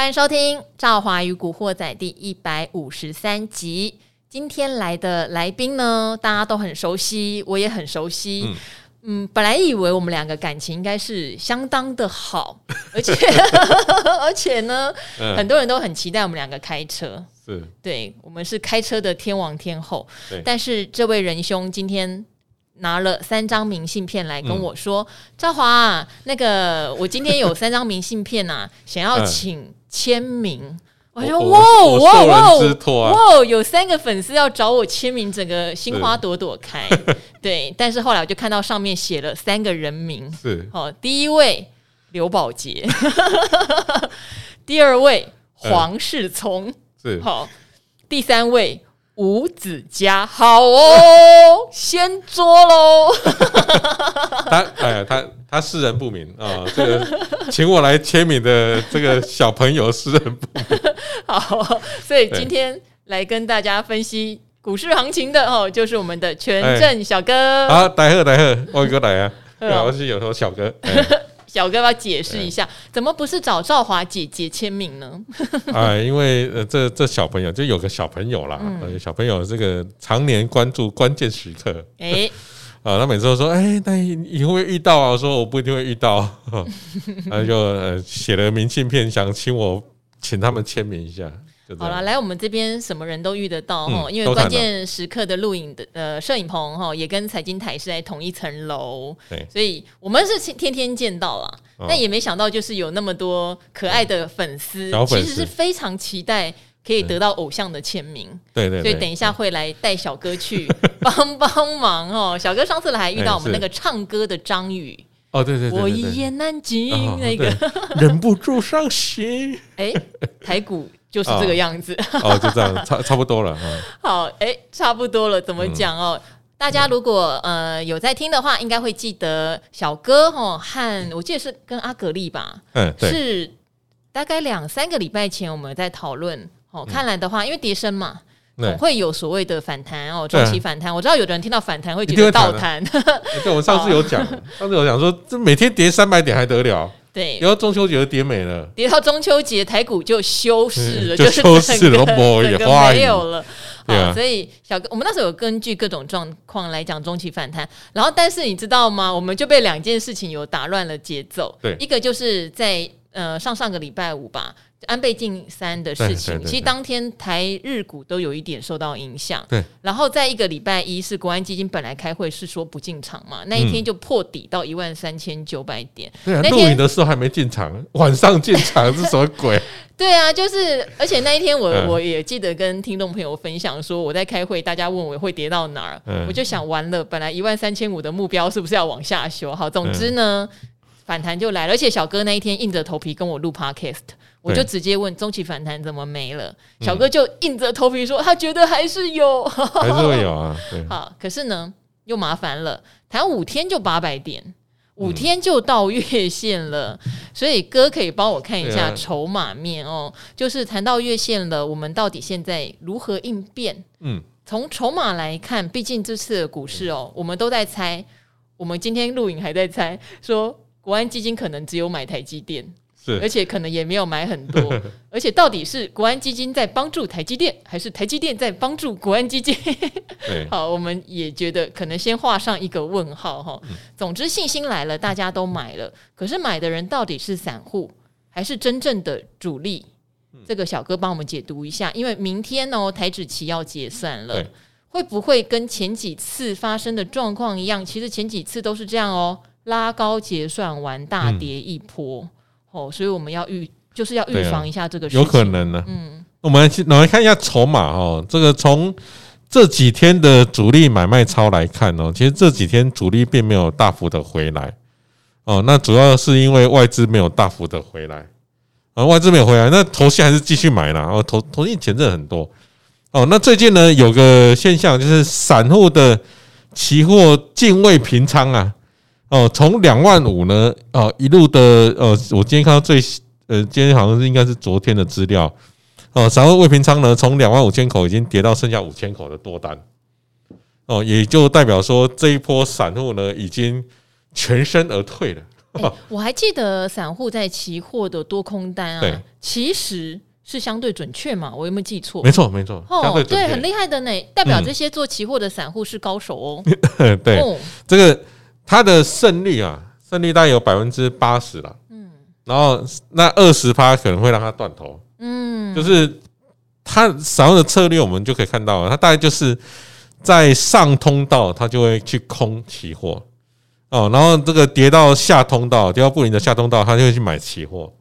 欢迎收听《赵华与古惑仔》第一百五十三集。今天来的来宾呢，大家都很熟悉，我也很熟悉。嗯，嗯，本来以为我们两个感情应该是相当的好，而且 而且呢，嗯、很多人都很期待我们两个开车。是，对，我们是开车的天王天后。对但是这位仁兄今天拿了三张明信片来跟我说：“赵华、嗯，那个我今天有三张明信片啊，想要请签名。嗯”我说：“哇哇哇哇！有三个粉丝要找我签名，整个心花朵朵开。是 对，但是后来我就看到上面写了三个人名，是哦，第一位刘宝杰，第二位黄世聪，嗯、是好，第三位。”吴子家，好哦，先捉喽。他哎呀，他他识人不明啊、哦，这个 请我来签名的这个小朋友识人不明。好，所以今天来跟大家分析股市行情的哦，就是我们的权证小哥。好，大家好，大家好，我哥来啊，我是有头小哥。小哥要解释一下，怎么不是找赵华姐姐签名呢？哎，因为呃，这这小朋友就有个小朋友啦，嗯、小朋友这个常年关注关键时刻，哎，啊，他每次都说，哎，那你会不会遇到啊？我说我不一定会遇到，他就呃写了明信片，想请我请他们签名一下。好了，来我们这边什么人都遇得到哈，嗯、因为关键时刻的录影的呃摄影棚哈，也跟财经台是在同一层楼，对，所以我们是天天见到了，哦、但也没想到就是有那么多可爱的粉丝，其实是非常期待可以得到偶像的签名，对对，所以等一下会来带小哥去 帮帮忙哦。小哥上次来还遇到我们那个唱歌的张宇，哦对对，我一言难尽那个。忍不住伤心，哎，台股。就是这个样子哦，哦，就这样，差差不多了。嗯、好，哎、欸，差不多了，怎么讲哦？嗯、大家如果呃有在听的话，应该会记得小哥哦和我记得是跟阿格力吧，嗯，是大概两三个礼拜前我们在讨论哦。看来的话，因为跌升嘛，总、会有所谓的反弹哦，中期反弹。我知道有的人听到反弹会觉得倒弹。对，我们上次有讲，上次有讲说，这每天跌三百点还得了？对，然后中秋节就跌没了，跌到中秋节台股就休市了，就休市了，整个没有了。啊，所以小哥，我们那时候有根据各种状况来讲中期反弹，然后但是你知道吗？我们就被两件事情有打乱了节奏。对，一个就是在呃上上个礼拜五吧。安倍晋三的事情，其实当天台日股都有一点受到影响。对，然后在一个礼拜一是国安基金本来开会是说不进场嘛，那一天就破底到一万三千九百点。对啊，录影的时候还没进场，晚上进场是什么鬼？对啊，就是，而且那一天我我也记得跟听众朋友分享说我在开会，大家问我会跌到哪儿，我就想完了，本来一万三千五的目标是不是要往下修？好，总之呢，反弹就来了，而且小哥那一天硬着头皮跟我录 Podcast。我就直接问中期反弹怎么没了？小哥就硬着头皮说他觉得还是有，还是会有啊。好，可是呢又麻烦了，谈五天就八百点，五天就到月线了，所以哥可以帮我看一下筹码面哦。就是谈到月线了，我们到底现在如何应变？嗯，从筹码来看，毕竟这次的股市哦，我们都在猜，我们今天录影还在猜，说国安基金可能只有买台积电。是，而且可能也没有买很多，而且到底是国安基金在帮助台积电，还是台积电在帮助国安基金？对 好，我们也觉得可能先画上一个问号哈。嗯、总之信心来了，大家都买了，可是买的人到底是散户还是真正的主力？嗯、这个小哥帮我们解读一下，因为明天哦，台指期要结算了，会不会跟前几次发生的状况一样？其实前几次都是这样哦，拉高结算完大跌一波。嗯哦，所以我们要预，就是要预防一下这个事情。有可能呢。嗯，我们来去，我们来看一下筹码哦。这个从这几天的主力买卖超来看哦，其实这几天主力并没有大幅的回来哦。那主要是因为外资没有大幅的回来啊，外资没有回来，那投信还是继续买啦。哦，投投信钱真的很多哦。那最近呢，有个现象就是散户的期货净未平仓啊。哦，从两万五呢，哦，一路的，呃，我今天看到最，呃，今天好像是应该是昨天的资料，哦，散户未平仓呢，从两万五千口已经跌到剩下五千口的多单，哦，也就代表说这一波散户呢已经全身而退了，欸，我还记得散户在期货的多空单啊，对。其实是相对准确嘛？我有没有记错？没错，没错，哦，对，很厉害的呢，代表这些做期货的散户是高手哦。嗯、对，哦、这个他的胜率啊，胜率大概有百分之八十了。嗯，然后那二十趴可能会让他断头。嗯，就是他使用的策略，我们就可以看到，他大概就是在上通道，他就会去空期货。哦，然后这个跌到下通道，跌到布林的下通道，他就会去买期货。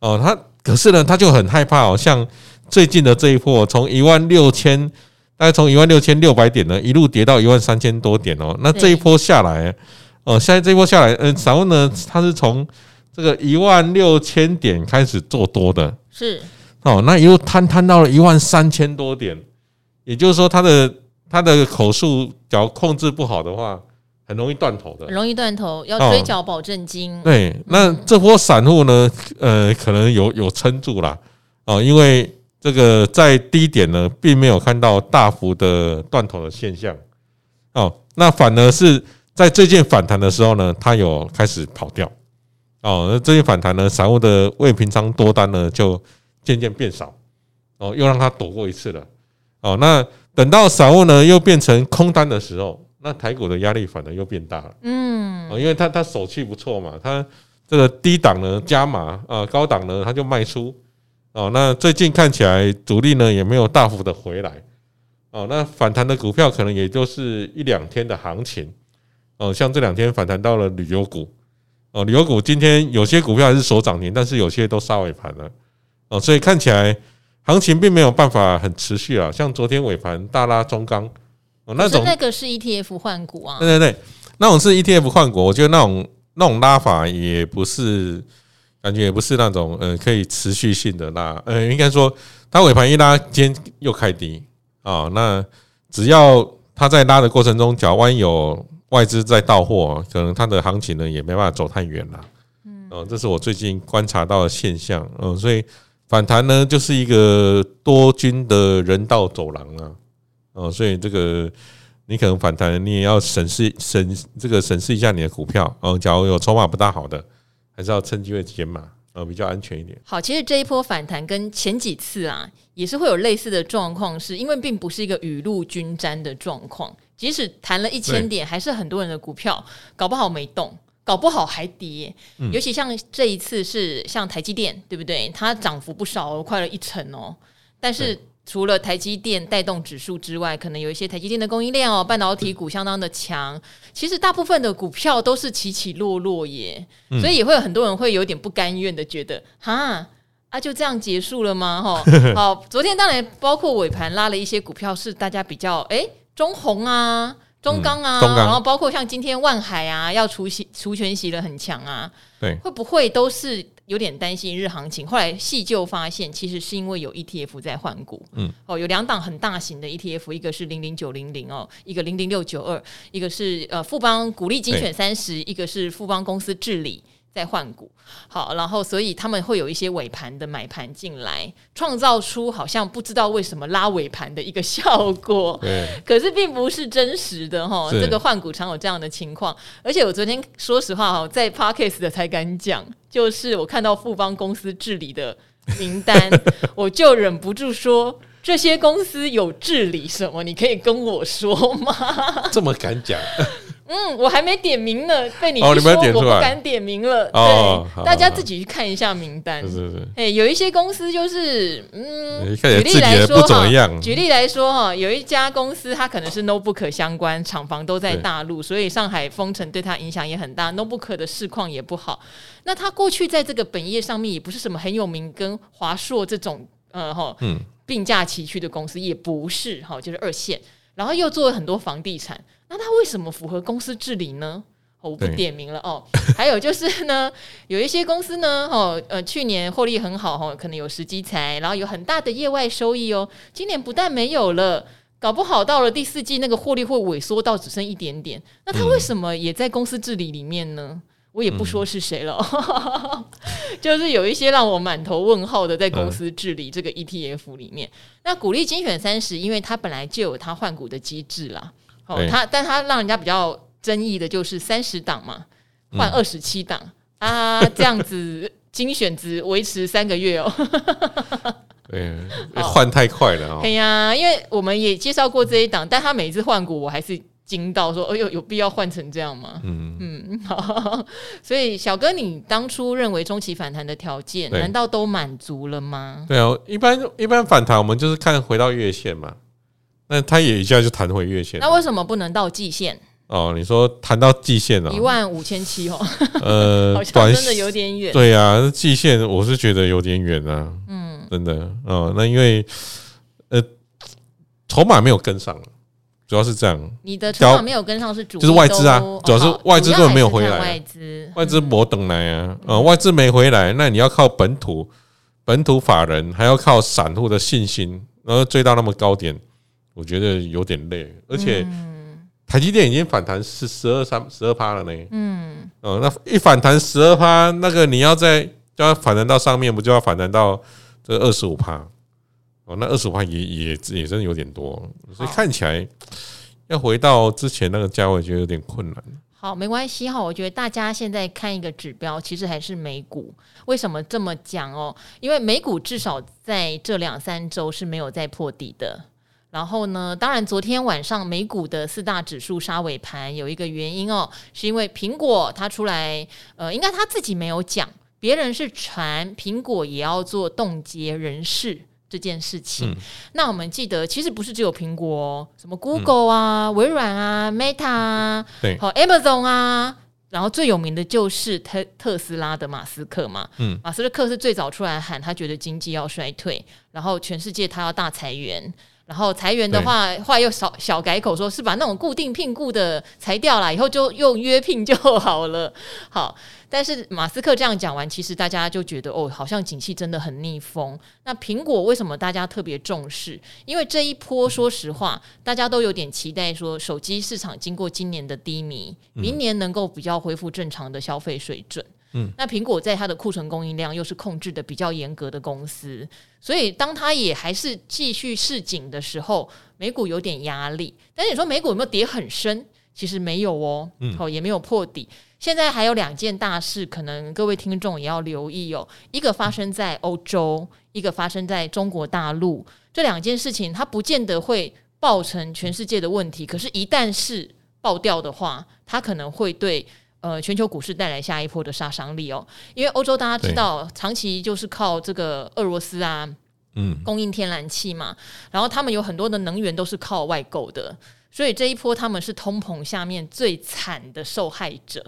哦，他可是呢，他就很害怕哦，像最近的这一波，从一万六千，大概从一万六千六百点呢，一路跌到一万三千多点哦。那这一波下来，哦，现在这一波下来，嗯，散户呢，他是从这个一万六千点开始做多的，是哦，那一路摊摊到了一万三千多点，也就是说，他的他的口数，只要控制不好的话。很容易断头的，很容易断头，要追缴保证金。哦、对，那这波散户呢，呃，可能有有撑住啦哦，因为这个在低点呢，并没有看到大幅的断头的现象哦。那反而是在最近反弹的时候呢，它有开始跑掉哦。那最近反弹呢，散户的未平仓多单呢，就渐渐变少哦，又让它躲过一次了哦。那等到散户呢，又变成空单的时候。那台股的压力反而又变大了，嗯，因为他他手气不错嘛，他这个低档呢加码啊，高档呢他就卖出哦。那最近看起来主力呢也没有大幅的回来哦，那反弹的股票可能也就是一两天的行情哦，像这两天反弹到了旅游股哦，旅游股今天有些股票还是守涨停，但是有些都杀尾盘了哦，所以看起来行情并没有办法很持续啊，像昨天尾盘大拉中钢。哦，那种那个是 ETF 换股啊，对对对，那种是 ETF 换股，我觉得那种那种拉法也不是，感觉也不是那种呃可以持续性的拉，呃，应该说它尾盘一拉，今天又开低啊，那只要它在拉的过程中，假如万一有外资在到货，可能它的行情呢也没办法走太远了，嗯，哦，这是我最近观察到的现象，嗯，所以反弹呢就是一个多军的人道走廊啊。哦，所以这个你可能反弹，你也要审视审这个审视一下你的股票嗯。假如有筹码不大好的，还是要趁机会减码，呃，比较安全一点。好，其实这一波反弹跟前几次啊，也是会有类似的状况，是因为并不是一个雨露均沾的状况。即使弹了一千点，还是很多人的股票搞不好没动，搞不好还跌。尤其像这一次是像台积电，对不对？它涨幅不少，快了一成哦。但是除了台积电带动指数之外，可能有一些台积电的供应链哦，半导体股相当的强。其实大部分的股票都是起起落落耶，所以也会有很多人会有点不甘愿的觉得，哈啊就这样结束了吗？哈，好，昨天当然包括尾盘拉了一些股票是大家比较哎中红啊、中钢啊，然后包括像今天万海啊要除息除权息的很强啊，对，会不会都是？有点担心日行情，后来细究发现，其实是因为有 ETF 在换股。嗯，哦，有两档很大型的 ETF，一个是零零九零零哦，一个零零六九二，一个是呃富邦股利精选三十，一个是富邦公司治理。在换股，好，然后所以他们会有一些尾盘的买盘进来，创造出好像不知道为什么拉尾盘的一个效果，对，可是并不是真实的哈。这个换股常有这样的情况，而且我昨天说实话哈，在 Podcast 的才敢讲，就是我看到富邦公司治理的名单，我就忍不住说。这些公司有治理什么？你可以跟我说吗？这么敢讲？嗯，我还没点名呢，被你一说，我不敢点名了。对，大家自己去看一下名单。是是是。有一些公司就是，嗯，举例来说哈，举例来说哈，有一家公司它可能是 notebook 相关，厂房都在大陆，所以上海封城对它影响也很大，notebook 的市况也不好。那它过去在这个本业上面也不是什么很有名，跟华硕这种，呃，哈，嗯。并驾齐驱的公司也不是哈，就是二线，然后又做了很多房地产，那他为什么符合公司治理呢？我不点名了哦。还有就是呢，有一些公司呢，哦，呃，去年获利很好哈，可能有时机财，然后有很大的业外收益哦。今年不但没有了，搞不好到了第四季，那个获利会萎缩到只剩一点点。那他为什么也在公司治理里面呢？我也不说是谁了，嗯、就是有一些让我满头问号的，在公司治理这个 ETF 里面。嗯、那鼓励精选三十，因为它本来就有它换股的机制啦。哦，他，但他让人家比较争议的就是三十档嘛，换二十七档，啊，这样子精选值维持三个月哦。对，换太快了哦。对呀，因为我们也介绍过这一档，但他每次换股，我还是惊到说：“哎呦，有必要换成这样吗？”嗯嗯，好。所以小哥，你当初认为中期反弹的条件，难道都满足了吗？对啊，一般一般反弹，我们就是看回到月线嘛。那他也一下就弹回月线，那为什么不能到季线？哦，你说弹到季线了，一万五千七哦，呃，好像真的有点远。对呀、啊，季线我是觉得有点远啊，嗯，真的，哦，那因为呃，筹码没有跟上，主要是这样。你的筹码没有跟上是主就是外资啊，主要是外资根本没有回来，外资外资没等来啊，呃，外资没回来，那你要靠本土本土法人，还要靠散户的信心，然后追到那么高点。我觉得有点累，而且台积电已经反弹是十二三十二趴了呢。嗯，哦，那一反弹十二趴，那个你要再就要反弹到上面，不就要反弹到这二十五趴？哦，那二十五趴也也也真的有点多，所以看起来要回到之前那个价位，觉得有点困难。好，没关系哈，我觉得大家现在看一个指标，其实还是美股。为什么这么讲哦？因为美股至少在这两三周是没有再破底的。然后呢，当然，昨天晚上美股的四大指数杀尾盘有一个原因哦，是因为苹果它出来，呃，应该他自己没有讲，别人是传苹果也要做冻结人事这件事情。嗯、那我们记得，其实不是只有苹果哦，什么 Google 啊、嗯、微软啊、Meta 啊，对，好 Amazon 啊，然后最有名的就是特特斯拉的马斯克嘛。嗯，马斯克是最早出来喊，他觉得经济要衰退，然后全世界他要大裁员。然后裁员的话，话又少小改口，说是把那种固定聘雇的裁掉了，以后就用约聘就好了。好，但是马斯克这样讲完，其实大家就觉得哦，好像景气真的很逆风。那苹果为什么大家特别重视？因为这一波，说实话，大家都有点期待，说手机市场经过今年的低迷，明年能够比较恢复正常的消费水准。嗯，那苹果在它的库存供应量又是控制的比较严格的公司，所以当它也还是继续市井的时候，美股有点压力。但是你说美股有没有跌很深？其实没有哦，嗯，也没有破底。现在还有两件大事，可能各位听众也要留意哦。一个发生在欧洲，一个发生在中国大陆。这两件事情它不见得会爆成全世界的问题，可是，一旦是爆掉的话，它可能会对。呃，全球股市带来下一波的杀伤力哦，因为欧洲大家知道，长期就是靠这个俄罗斯啊，嗯，供应天然气嘛，然后他们有很多的能源都是靠外购的，所以这一波他们是通膨下面最惨的受害者。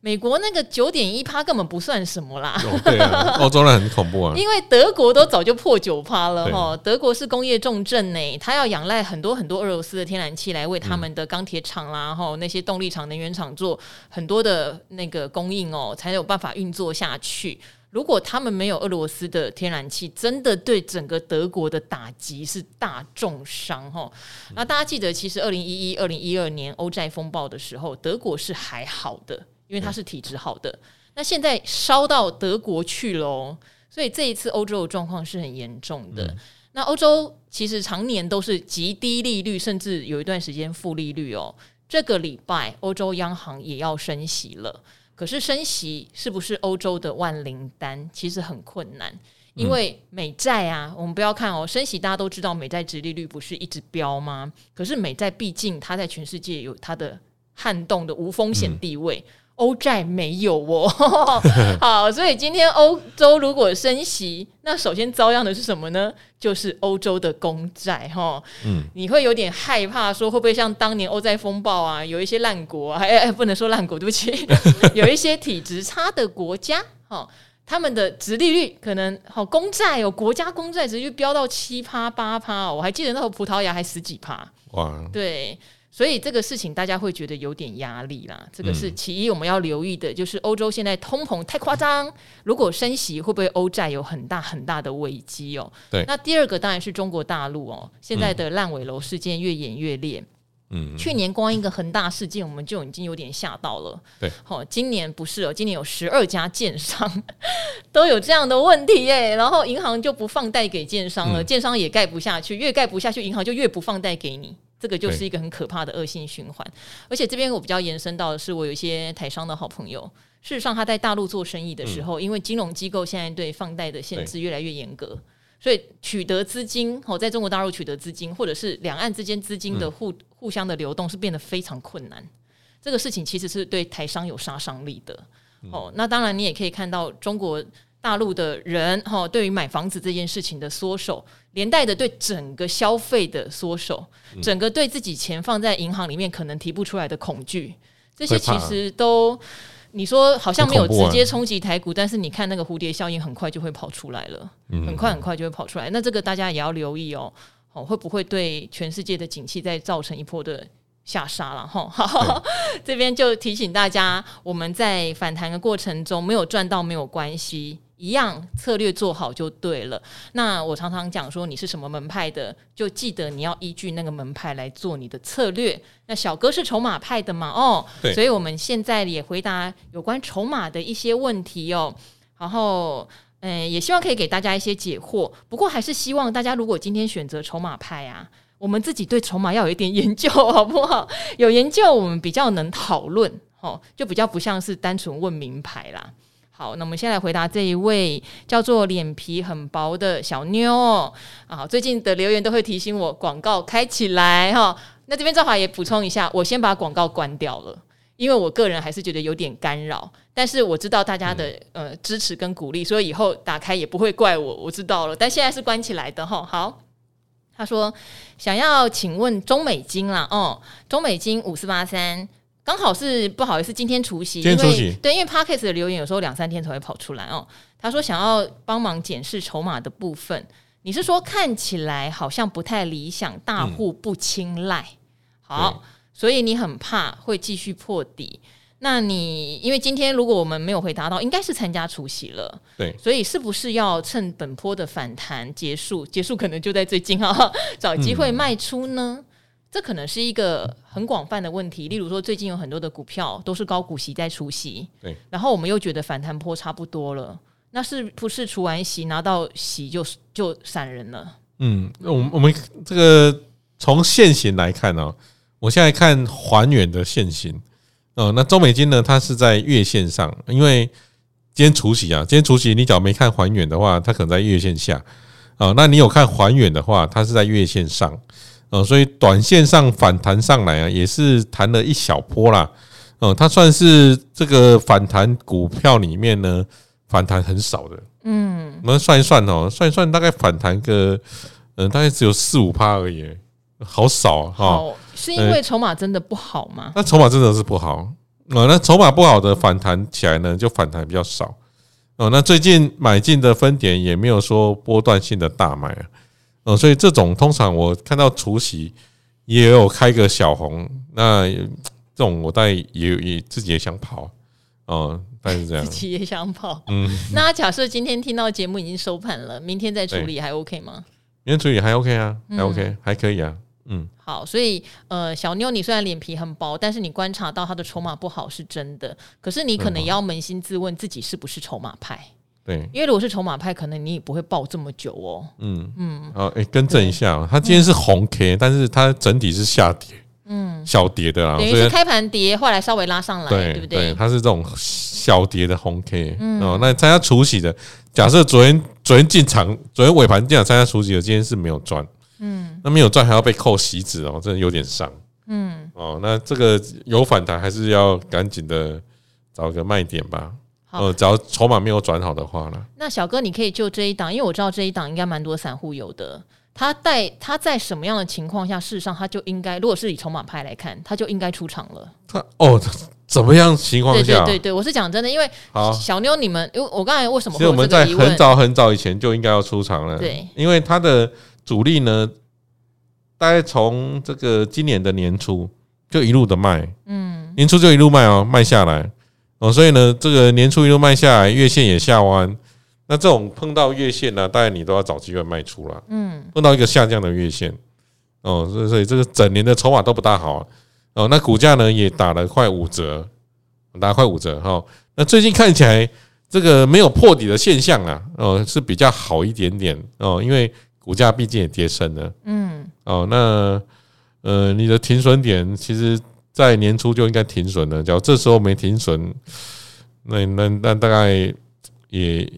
美国那个九点一趴根本不算什么啦，哦，对啊，欧洲人很恐怖啊，因为德国都早就破九趴了哈，德国是工业重镇呢，他要仰赖很多很多俄罗斯的天然气来为他们的钢铁厂啦哈那些动力厂、能源厂做很多的那个供应哦，才有办法运作下去。如果他们没有俄罗斯的天然气，真的对整个德国的打击是大重伤哈。那大家记得，其实二零一一、二零一二年欧债风暴的时候，德国是还好的。因为它是体质好的，嗯、那现在烧到德国去了，所以这一次欧洲的状况是很严重的。嗯、那欧洲其实常年都是极低利率，甚至有一段时间负利率哦。这个礼拜欧洲央行也要升息了，可是升息是不是欧洲的万灵丹？其实很困难，因为美债啊，我们不要看哦，升息大家都知道，美债殖利率不是一直飙吗？可是美债毕竟它在全世界有它的撼动的无风险地位。嗯欧债没有哦，好，所以今天欧洲如果升息，那首先遭殃的是什么呢？就是欧洲的公债哈。嗯，你会有点害怕，说会不会像当年欧债风暴啊，有一些烂国，哎哎，不能说烂国，对不起，有一些体质差的国家，哈，他们的殖利率可能好，公债哦国家公债直接飙到七趴八趴，我还记得那时候葡萄牙还十几趴，哇，对。所以这个事情大家会觉得有点压力啦，这个是其一我们要留意的，就是欧洲现在通膨太夸张，如果升息会不会欧债有很大很大的危机哦？对。那第二个当然是中国大陆哦，现在的烂尾楼事件越演越烈。嗯。去年光一个恒大事件，我们就已经有点吓到了。对。好，今年不是哦，今年有十二家建商 都有这样的问题耶，然后银行就不放贷给建商了，建商也盖不下去，越盖不下去，银行就越不放贷给你。这个就是一个很可怕的恶性循环。而且这边我比较延伸到的是，我有一些台商的好朋友，事实上他在大陆做生意的时候，嗯、因为金融机构现在对放贷的限制越来越严格，所以取得资金哦，在中国大陆取得资金，或者是两岸之间资金的互、嗯、互相的流动是变得非常困难。这个事情其实是对台商有杀伤力的。哦，那当然你也可以看到中国大陆的人哈，对于买房子这件事情的缩手，连带的对整个消费的缩手，整个对自己钱放在银行里面可能提不出来的恐惧，这些其实都你说好像没有直接冲击台股，但是你看那个蝴蝶效应很快就会跑出来了，很快很快就会跑出来。那这个大家也要留意哦，哦会不会对全世界的景气再造成一波的？下杀了哈，好，这边就提醒大家，我们在反弹的过程中没有赚到没有关系，一样策略做好就对了。那我常常讲说，你是什么门派的，就记得你要依据那个门派来做你的策略。那小哥是筹码派的嘛？哦，对，所以我们现在也回答有关筹码的一些问题哦。然后，嗯，也希望可以给大家一些解惑。不过，还是希望大家如果今天选择筹码派啊。我们自己对筹码要有一点研究，好不好？有研究，我们比较能讨论，哦，就比较不像是单纯问名牌啦。好，那我们先来回答这一位叫做脸皮很薄的小妞啊。最近的留言都会提醒我广告开起来哈。那这边正好也补充一下，我先把广告关掉了，因为我个人还是觉得有点干扰。但是我知道大家的呃支持跟鼓励，所以以后打开也不会怪我。我知道了，但现在是关起来的哈。好。他说：“想要请问中美金啦，哦，中美金五四八三，刚好是不好意思，今天除息，因为对，因为 Podcast 的留言有时候两三天才会跑出来哦。他说想要帮忙检视筹码的部分，你是说看起来好像不太理想，大户不青睐，嗯、好，所以你很怕会继续破底。”那你因为今天如果我们没有回答到，应该是参加除夕了，对，所以是不是要趁本波的反弹结束，结束可能就在最近啊，找机会卖出呢？嗯、这可能是一个很广泛的问题。例如说，最近有很多的股票都是高股息在除息，对，然后我们又觉得反弹坡差不多了，那是不是除完息拿到息就就散人了？嗯，我们我们这个从线型来看呢、哦，我现在看还原的线型。哦，那中美金呢？它是在月线上，因为今天除息啊，今天除息，你只要没看还原的话，它可能在月线下。哦，那你有看还原的话，它是在月线上。哦，所以短线上反弹上来啊，也是弹了一小波啦。哦，它算是这个反弹股票里面呢，反弹很少的。嗯，我们算一算哦，算一算大概反弹个，嗯，大概只有四五趴而已。好少哈，好，是因为筹码真的不好吗？那筹码真的是不好，哦，那筹码不好的反弹起来呢，就反弹比较少。哦，那最近买进的分点也没有说波段性的大买啊，哦，所以这种通常我看到除夕也有开个小红，那这种我大概也也自己也想跑，哦，大概是这样，自己也想跑。嗯，那假设今天听到节目已经收盘了，明天再处理还 OK 吗？明天处理还 OK 啊，还 OK，还可以啊。嗯，好，所以呃，小妞，你虽然脸皮很薄，但是你观察到他的筹码不好是真的。可是你可能也要扪心自问，自己是不是筹码派？对，因为如果是筹码派，可能你也不会抱这么久哦。嗯嗯，好，哎，更正一下，它今天是红 K，但是它整体是下跌，嗯，小跌的啦，等于是开盘跌，后来稍微拉上来，对不对？它是这种小跌的红 K。哦，那参加除息的，假设昨天昨天进场，昨天尾盘进场参加除息的，今天是没有赚。嗯，那没有赚还要被扣席子哦，真的有点伤。嗯，哦，那这个有反弹还是要赶紧的找个卖点吧。好，只要筹码没有转好的话呢，那小哥你可以就这一档，因为我知道这一档应该蛮多散户有的。他在他在什么样的情况下，事实上他就应该，如果是以筹码派来看，他就应该出场了。他哦，怎么样情况下？对对对对，我是讲真的，因为小妞你们，因为我刚才为什么？其实我们在很早很早以前就应该要出场了。对，因为他的。主力呢，大概从这个今年的年初就一路的卖，嗯，年初就一路卖哦，卖下来哦，所以呢，这个年初一路卖下来，月线也下弯，那这种碰到月线呢，大概你都要找机会卖出了，嗯，碰到一个下降的月线，哦，所以所以这个整年的筹码都不大好哦，那股价呢也打了快五折，打了快五折哈，那最近看起来这个没有破底的现象啊，哦，是比较好一点点。哦，因为。股价毕竟也跌深了，嗯，哦，那呃，你的停损点其实，在年初就应该停损了。假如这时候没停损，那那那大概也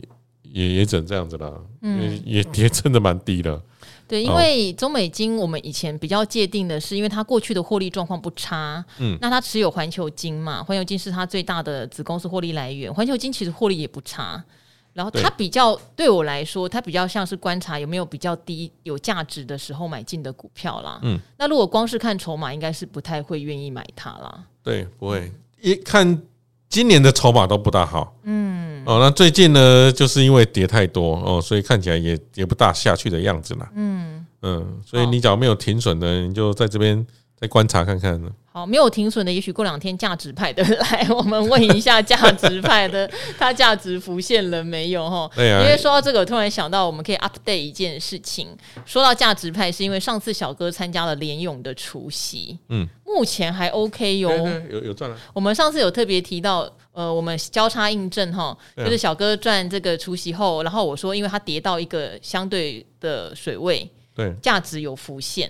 也也只能这样子了。嗯，也也真的蛮低的。对，因为中美金我们以前比较界定的是，因为它过去的获利状况不差，嗯，那它持有环球金嘛，环球金是它最大的子公司获利来源，环球金其实获利也不差，然后它比较对我来说，它比较像是观察有没有比较低有价值的时候买进的股票啦，嗯，那如果光是看筹码，应该是不太会愿意买它啦，对，不会。一看今年的筹码都不大好，嗯。哦，那最近呢，就是因为跌太多哦，所以看起来也也不大下去的样子啦。嗯。嗯，所以你只要没有停损的，你就在这边再观察看看呢。好，没有停损的，也许过两天价值派的来，我们问一下价值派的，它价值浮现了没有？哈，对啊。因为说到这个，我突然想到，我们可以 update 一件事情。说到价值派，是因为上次小哥参加了联勇的除夕，嗯，目前还 OK 哟，有有赚了。我们上次有特别提到。呃，我们交叉印证哈，就是小哥赚这个除夕后，然后我说，因为它跌到一个相对的水位，对，价值有浮现。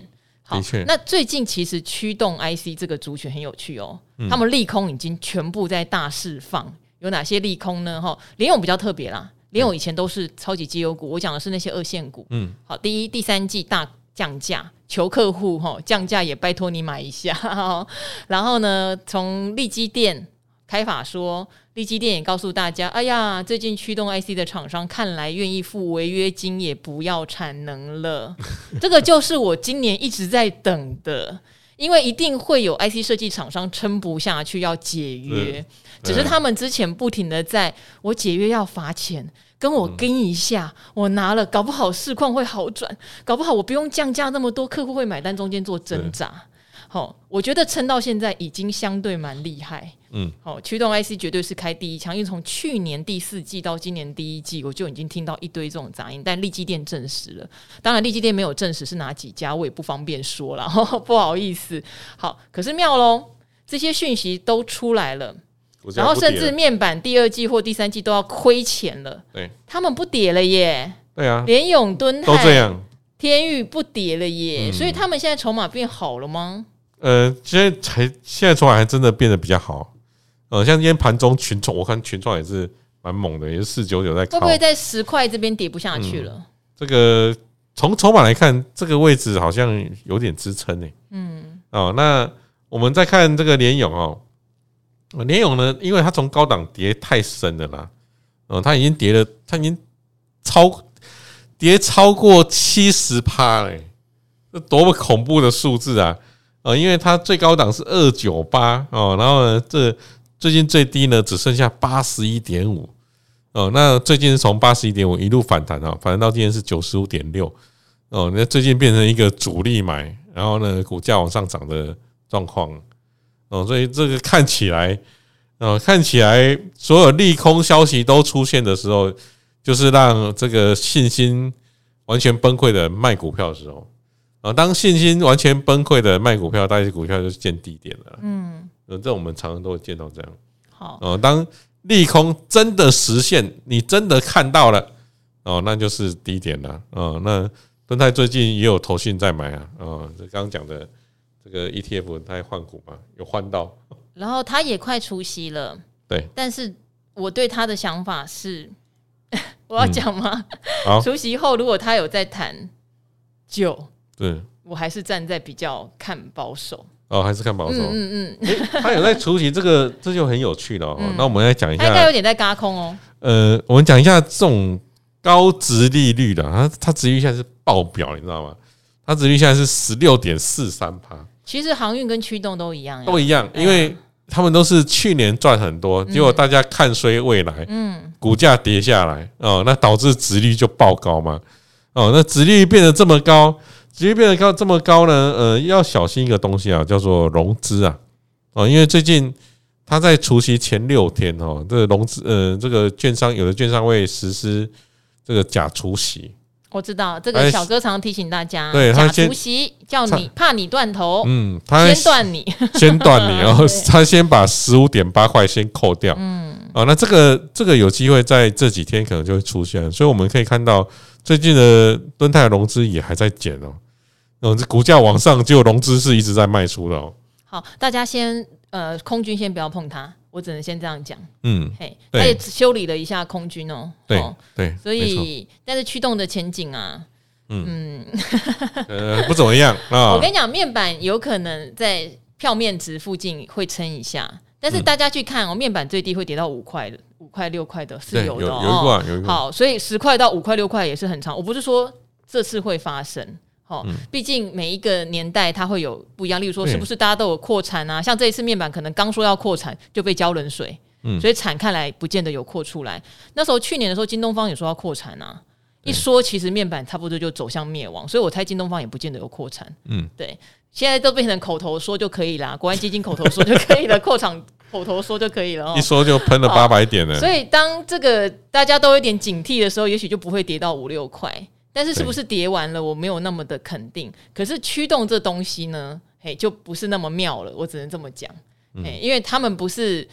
好，那最近其实驱动 IC 这个族群很有趣哦，他们利空已经全部在大释放，有哪些利空呢？哈，联咏比较特别啦，联咏以前都是超级绩优股，我讲的是那些二线股。嗯，好，第一、第三季大降价，求客户哈降价也拜托你买一下。然后呢，从利基店。开法说，力积电也告诉大家，哎呀，最近驱动 IC 的厂商看来愿意付违约金，也不要产能了。这个就是我今年一直在等的，因为一定会有 IC 设计厂商撑不下去要解约，只是他们之前不停的在我解约要罚钱，跟我跟一下，我拿了，搞不好市况会好转，搞不好我不用降价那么多，客户会买单，中间做挣扎。好，我觉得撑到现在已经相对蛮厉害。嗯，好，驱动 IC 绝对是开第一枪，因为从去年第四季到今年第一季，我就已经听到一堆这种杂音，但力积电证实了。当然，力积电没有证实是哪几家，我也不方便说了，不好意思。好，可是妙喽，这些讯息都出来了，然后甚至面板第二季或第三季都要亏钱了。对，他们不跌了耶。对啊，联永、敦泰都这样，天宇不跌了耶，嗯、所以他们现在筹码变好了吗？呃，现在才现在筹码还真的变得比较好。呃，像今天盘中群创，我看群创也是蛮猛的，也是四九九在。会不会在十块这边跌不下去了？嗯、这个从筹码来看，这个位置好像有点支撑呢。嗯。哦，那我们再看这个联勇哦，联勇呢，因为它从高档跌太深了啦，哦，它已经跌了，它已经超跌超过七十趴嘞，这多么恐怖的数字啊！呃，因为它最高档是二九八哦，然后呢，这最近最低呢，只剩下八十一点五哦。那最近是从八十一点五一路反弹啊，反弹到今天是九十五点六哦。那最近变成一个主力买，然后呢，股价往上涨的状况哦。所以这个看起来，哦，看起来所有利空消息都出现的时候，就是让这个信心完全崩溃的卖股票的时候啊。当信心完全崩溃的卖股票，大些股票就是见低点了。嗯。这我们常常都会见到这样。好，哦，当利空真的实现，你真的看到了，哦，那就是低点了。哦，那敦泰最近也有投信在买啊。哦，这刚刚讲的这个 ETF，它换股嘛，有换到。然后它也快除息了。对。但是我对他的想法是，我要讲吗？好。除息后，如果他有在谈，就对我还是站在比较看保守。哦，还是看保守。嗯嗯嗯，欸、他有在出席，这个这就很有趣了。哦，嗯、那我们来讲一下，他应该有点在轧空哦。呃，我们讲一下这种高值利率的，它它殖利率现在是爆表，你知道吗？它殖利率现在是十六点四三趴。其实航运跟驱动都一样，都一样，因为他们都是去年赚很多，结果大家看衰未来，嗯，股价跌下来哦，那导致值率就爆高嘛。哦，那值率变得这么高。直接变得高这么高呢？呃，要小心一个东西啊，叫做融资啊，哦，因为最近他在除夕前六天哦，这个融资呃，这个券商有的券商会实施这个假除夕。我知道这个小哥常提醒大家，对，假除息叫你怕你断头，嗯，他先断你，先断你，然后他先把十五点八块先扣掉，嗯，哦，那这个这个有机会在这几天可能就会出现，所以我们可以看到最近的敦泰融资也还在减哦。嗯，这股价往上，就融资是一直在卖出的哦。好，大家先呃，空军先不要碰它，我只能先这样讲。嗯，嘿，他也修理了一下空军哦。对对，所以但是驱动的前景啊，嗯，呃，不怎么样啊。我跟你讲，面板有可能在票面值附近会撑一下，但是大家去看哦，面板最低会跌到五块的，五块六块的是有的哦。好，所以十块到五块六块也是很长。我不是说这次会发生。哦，毕竟每一个年代它会有不一样，例如说是不是大家都有扩产啊？像这一次面板可能刚说要扩产就被浇冷水，嗯，所以产看来不见得有扩出来。那时候去年的时候，京东方也说要扩产啊，一说其实面板差不多就走向灭亡，所以我猜京东方也不见得有扩产，嗯，对，现在都变成口头说就可以啦，国安基金口头说就可以了，扩产口头说就可以了，一说就喷了八百点了。所以当这个大家都有点警惕的时候，也许就不会跌到五六块。但是是不是叠完了？我没有那么的肯定。可是驱动这东西呢，嘿，就不是那么妙了。我只能这么讲，嘿，因为他们不是，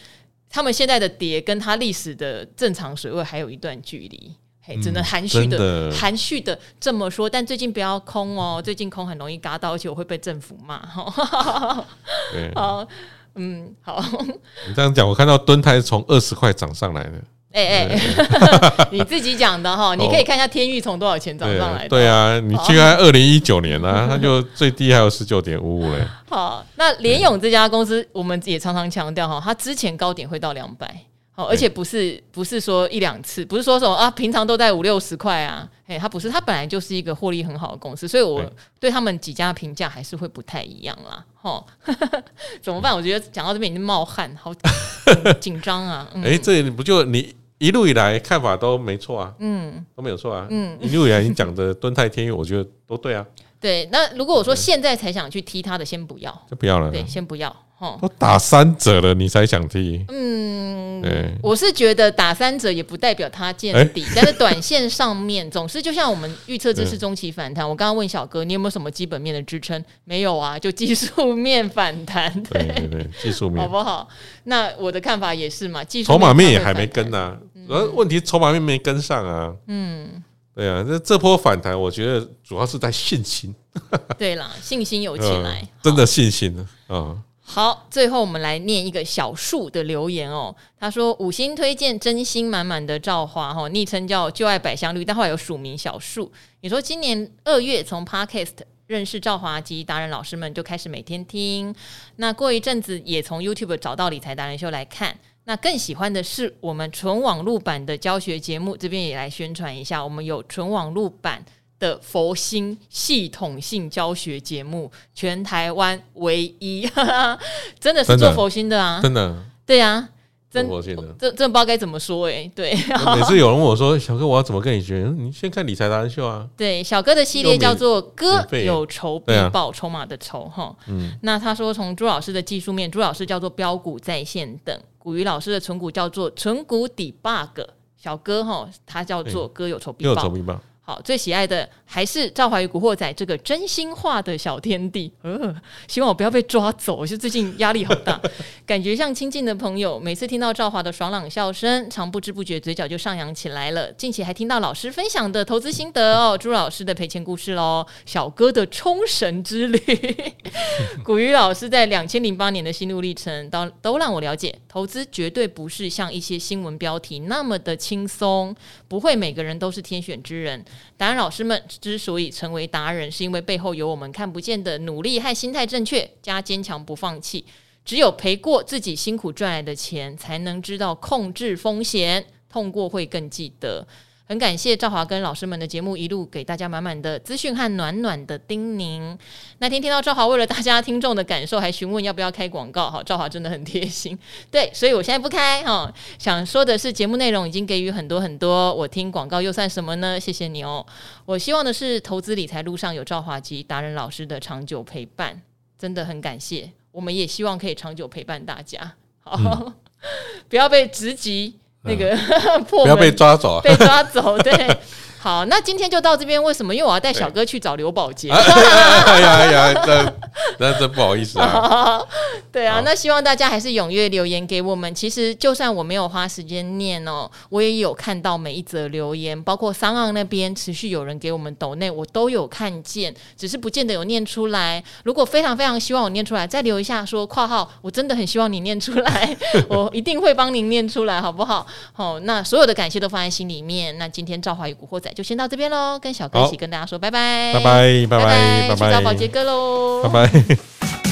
他们现在的跌跟它历史的正常水位还有一段距离，嘿，只能含蓄的含蓄的这么说。但最近不要空哦，最近空很容易嘎到，而且我会被政府骂。好，嗯，好。你这样讲，我看到敦泰从二十块涨上来的。哎哎，你自己讲的哈，你可以看一下天域从多少钱涨上来的。对啊，你去看二零一九年呢，它就最低还有十九点五五嘞。好，那联勇这家公司，我们也常常强调哈，它之前高点会到两百，好，而且不是不是说一两次，不是说什么啊，平常都在五六十块啊，哎，它不是，它本来就是一个获利很好的公司，所以我对他们几家评价还是会不太一样啦。哈，怎么办？我觉得讲到这边已经冒汗，好 紧张啊。哎、欸，这不就你？一路以来看法都没错啊，嗯，都没有错啊，嗯，一路以来你讲的敦泰天域，我觉得都对啊。对，那如果我说现在才想去踢他的，先不要，就不要了。对，先不要。哦，都打三折了，你才想踢？嗯，对我是觉得打三折也不代表它见底，欸、但是短线上面总是就像我们预测这是中期反弹。嗯、我刚刚问小哥，你有没有什么基本面的支撑？没有啊，就技术面反弹。对对对，技术面好不好？那我的看法也是嘛，技术筹码面也还没跟啊，而、嗯、问题筹码面没跟上啊。嗯，对啊，这这波反弹，我觉得主要是在信心。对啦，信心有起来，嗯、真的信心啊。嗯好，最后我们来念一个小树的留言哦。他说五星推荐，真心满满的赵华哈，昵称叫旧爱百香绿，但后来有署名小树。你说今年二月从 Podcast 认识赵华及达人老师们，就开始每天听。那过一阵子也从 YouTube 找到理财达人秀来看。那更喜欢的是我们纯网路版的教学节目，这边也来宣传一下，我们有纯网路版。的佛心系统性教学节目，全台湾唯一，真的是做佛心的啊！真的，对啊，真佛心的，这这不知道该怎么说哎、欸。对，每次有人问我说：“小哥，我要怎么跟你学？”你先看理财达人秀啊。对，小哥的系列叫做“哥有仇必报”，筹码的仇哈。嗯，那他说从朱老师的技术面，朱老师叫做标股在线等；古鱼老师的存股叫做存股 debug，小哥哈他叫做“哥有仇必报”。好，最喜爱的还是赵怀与古惑仔这个真心话的小天地。呃，希望我不要被抓走。我是最近压力好大，感觉像亲近的朋友。每次听到赵华的爽朗笑声，常不知不觉嘴角就上扬起来了。近期还听到老师分享的投资心得哦，朱老师的赔钱故事喽，小哥的冲绳之旅，古鱼老师在两千零八年的心路历程，都都让我了解，投资绝对不是像一些新闻标题那么的轻松，不会每个人都是天选之人。达人老师们之所以成为达人，是因为背后有我们看不见的努力和心态正确加坚强不放弃。只有赔过自己辛苦赚来的钱，才能知道控制风险，痛过会更记得。很感谢赵华跟老师们的节目，一路给大家满满的资讯和暖暖的叮咛。那天听到赵华为了大家听众的感受，还询问要不要开广告，哈，赵华真的很贴心。对，所以我现在不开哈。想说的是，节目内容已经给予很多很多，我听广告又算什么呢？谢谢你哦。我希望的是，投资理财路上有赵华及达人老师的长久陪伴，真的很感谢。我们也希望可以长久陪伴大家，好，嗯、不要被直击。那个 破门，不要被抓走，被抓走，对。好，那今天就到这边。为什么？因为我要带小哥去找刘宝杰。哎呀 哎呀，那那真不好意思啊。对啊，那希望大家还是踊跃留言给我们。其实就算我没有花时间念哦，我也有看到每一则留言，包括桑昂那边持续有人给我们抖内，我都有看见，只是不见得有念出来。如果非常非常希望我念出来，再留一下说括号，我真的很希望你念出来，我一定会帮您念出来，好不好？好，那所有的感谢都放在心里面。那今天赵华与古惑仔就先到这边喽，跟小哥一起跟大家说拜拜，拜拜，拜拜，拜拜，去找宝杰哥喽，拜拜。